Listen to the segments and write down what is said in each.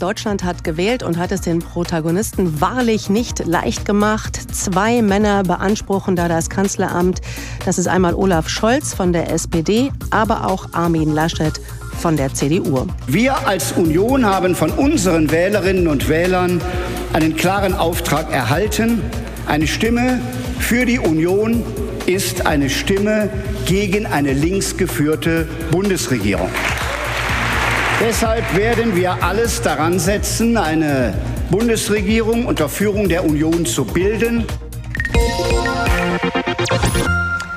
Deutschland hat gewählt und hat es den Protagonisten wahrlich nicht leicht gemacht. Zwei Männer beanspruchen da das Kanzleramt. Das ist einmal Olaf Scholz von der SPD, aber auch Armin Laschet von der CDU. Wir als Union haben von unseren Wählerinnen und Wählern einen klaren Auftrag erhalten. Eine Stimme für die Union ist eine Stimme gegen eine linksgeführte Bundesregierung. Deshalb werden wir alles daran setzen, eine Bundesregierung unter Führung der Union zu bilden.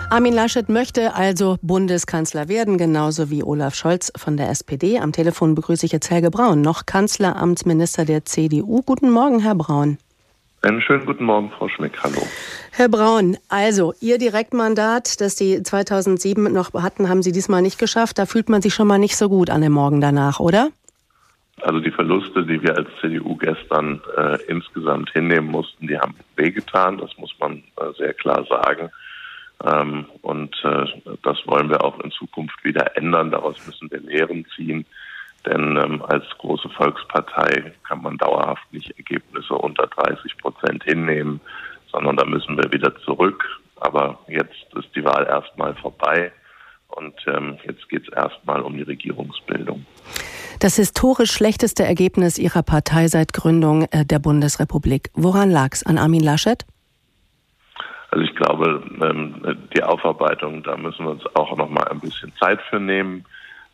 Armin Laschet möchte also Bundeskanzler werden, genauso wie Olaf Scholz von der SPD. Am Telefon begrüße ich jetzt Helge Braun, noch Kanzleramtsminister der CDU. Guten Morgen, Herr Braun. Einen schönen guten Morgen, Frau Schmick. Hallo. Herr Braun, also Ihr Direktmandat, das Sie 2007 noch hatten, haben Sie diesmal nicht geschafft. Da fühlt man sich schon mal nicht so gut an dem Morgen danach, oder? Also die Verluste, die wir als CDU gestern äh, insgesamt hinnehmen mussten, die haben wehgetan. Das muss man äh, sehr klar sagen. Ähm, und äh, das wollen wir auch in Zukunft wieder ändern. Daraus müssen wir Lehren ziehen. Denn ähm, als große Volkspartei kann man dauerhaft nicht Ergebnisse unter 30 Prozent hinnehmen, sondern da müssen wir wieder zurück. Aber jetzt ist die Wahl erstmal vorbei und ähm, jetzt geht es erstmal um die Regierungsbildung. Das historisch schlechteste Ergebnis Ihrer Partei seit Gründung äh, der Bundesrepublik. Woran lag es? An Armin Laschet? Also ich glaube, ähm, die Aufarbeitung, da müssen wir uns auch noch mal ein bisschen Zeit für nehmen.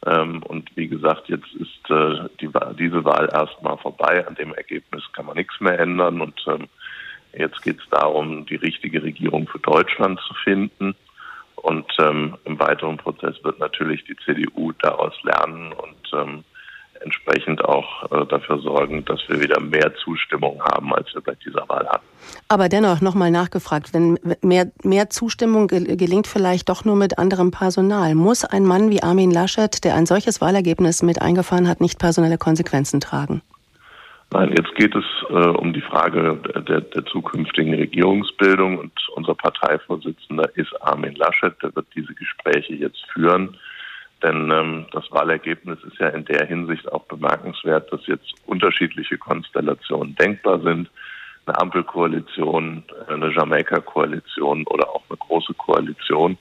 Ähm, und wie gesagt, jetzt ist äh, die, diese Wahl erstmal vorbei. An dem Ergebnis kann man nichts mehr ändern. Und ähm, jetzt geht es darum, die richtige Regierung für Deutschland zu finden. Und ähm, im weiteren Prozess wird natürlich die CDU daraus lernen und ähm, entsprechend auch äh, dafür sorgen, dass wir wieder mehr Zustimmung haben, als wir bei dieser Wahl hatten. Aber dennoch nochmal nachgefragt, wenn mehr, mehr Zustimmung gelingt vielleicht doch nur mit anderem Personal, muss ein Mann wie Armin Laschet, der ein solches Wahlergebnis mit eingefahren hat, nicht personelle Konsequenzen tragen? Nein, jetzt geht es äh, um die Frage der, der, zukünftigen Regierungsbildung und unser Parteivorsitzender ist Armin Laschet, der wird diese Gespräche jetzt führen. Denn ähm, das Wahlergebnis ist ja in der Hinsicht auch bemerkenswert, dass jetzt unterschiedliche Konstellationen denkbar sind. Eine Ampelkoalition, eine Jamaika-Koalition oder auch eine große Koalition.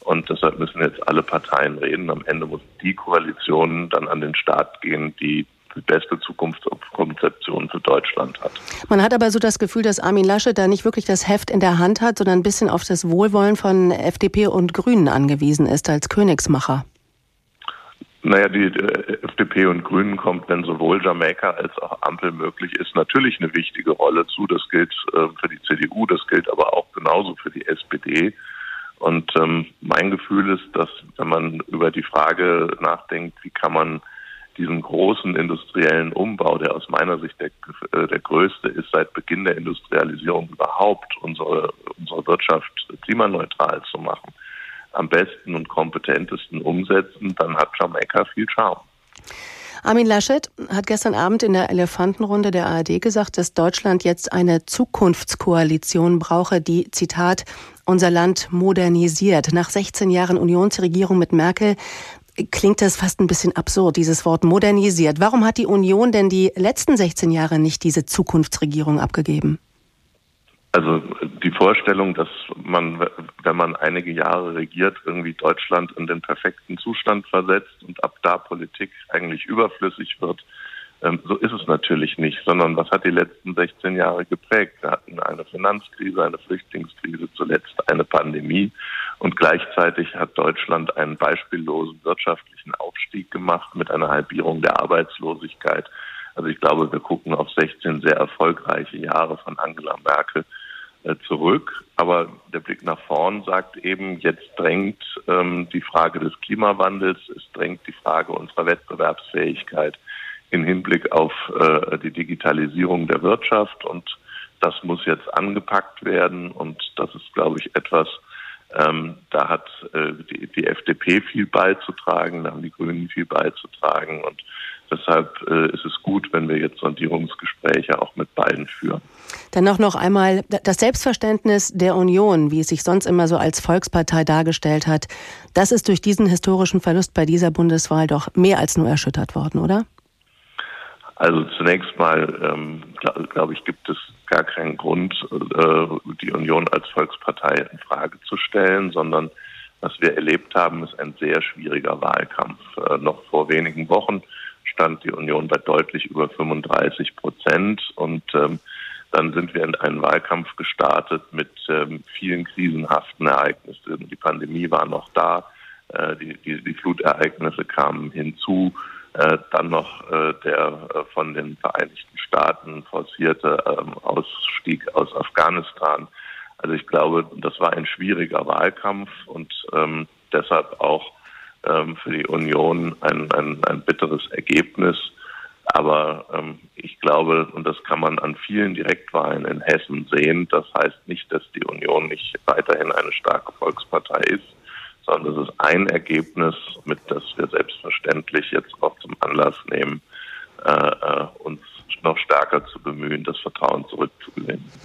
Und deshalb müssen jetzt alle Parteien reden. Am Ende muss die Koalition dann an den Start gehen, die die beste Zukunftskonzeption für Deutschland hat. Man hat aber so das Gefühl, dass Armin Laschet da nicht wirklich das Heft in der Hand hat, sondern ein bisschen auf das Wohlwollen von FDP und Grünen angewiesen ist als Königsmacher. Naja, die äh, FDP und Grünen kommt, wenn sowohl Jamaika als auch Ampel möglich ist, natürlich eine wichtige Rolle zu. Das gilt äh, für die CDU, das gilt aber auch genauso für die SPD. Und ähm, mein Gefühl ist, dass wenn man über die Frage nachdenkt, wie kann man diesen großen industriellen Umbau, der aus meiner Sicht der, äh, der größte ist seit Beginn der Industrialisierung überhaupt, unsere, unsere Wirtschaft klimaneutral zu machen, am besten und kompetentesten umsetzen, dann hat Jamaika viel Charme. Armin Laschet hat gestern Abend in der Elefantenrunde der ARD gesagt, dass Deutschland jetzt eine Zukunftskoalition brauche, die, Zitat, unser Land modernisiert. Nach 16 Jahren Unionsregierung mit Merkel klingt das fast ein bisschen absurd, dieses Wort modernisiert. Warum hat die Union denn die letzten 16 Jahre nicht diese Zukunftsregierung abgegeben? Also Vorstellung, dass man, wenn man einige Jahre regiert, irgendwie Deutschland in den perfekten Zustand versetzt und ab da Politik eigentlich überflüssig wird, ähm, so ist es natürlich nicht, sondern was hat die letzten 16 Jahre geprägt? Wir hatten eine Finanzkrise, eine Flüchtlingskrise, zuletzt eine Pandemie und gleichzeitig hat Deutschland einen beispiellosen wirtschaftlichen Aufstieg gemacht mit einer Halbierung der Arbeitslosigkeit. Also ich glaube, wir gucken auf 16 sehr erfolgreiche Jahre von Angela Merkel zurück. Aber der Blick nach vorn sagt eben, jetzt drängt ähm, die Frage des Klimawandels, es drängt die Frage unserer Wettbewerbsfähigkeit im Hinblick auf äh, die Digitalisierung der Wirtschaft. Und das muss jetzt angepackt werden. Und das ist, glaube ich, etwas, ähm, da hat äh, die, die FDP viel beizutragen, da haben die Grünen viel beizutragen. Und Deshalb äh, ist es gut, wenn wir jetzt Sondierungsgespräche auch mit beiden führen. Dann noch, noch einmal das Selbstverständnis der Union, wie es sich sonst immer so als Volkspartei dargestellt hat, das ist durch diesen historischen Verlust bei dieser Bundeswahl doch mehr als nur erschüttert worden, oder? Also zunächst mal, ähm, glaube glaub ich, gibt es gar keinen Grund, äh, die Union als Volkspartei in Frage zu stellen, sondern was wir erlebt haben, ist ein sehr schwieriger Wahlkampf. Äh, noch vor wenigen Wochen stand die Union bei deutlich über 35 Prozent und ähm, dann sind wir in einen Wahlkampf gestartet mit ähm, vielen krisenhaften Ereignissen. Die Pandemie war noch da, äh, die, die, die Flutereignisse kamen hinzu äh, dann noch äh, der äh, von den Vereinigten Staaten forcierte ähm, Ausstieg aus Afghanistan. Also ich glaube, das war ein schwieriger Wahlkampf und ähm, deshalb auch ähm, für die Union ein, ein, ein bitteres Ergebnis. Aber ähm, ich glaube, und das kann man an vielen Direktwahlen in Hessen sehen, das heißt nicht, dass die Union nicht weiterhin eine starke Volkspartei ist sondern es ist ein Ergebnis, mit das wir selbstverständlich jetzt auch zum Anlass nehmen, äh, äh uns noch stärker zu bemühen, das Vertrauen.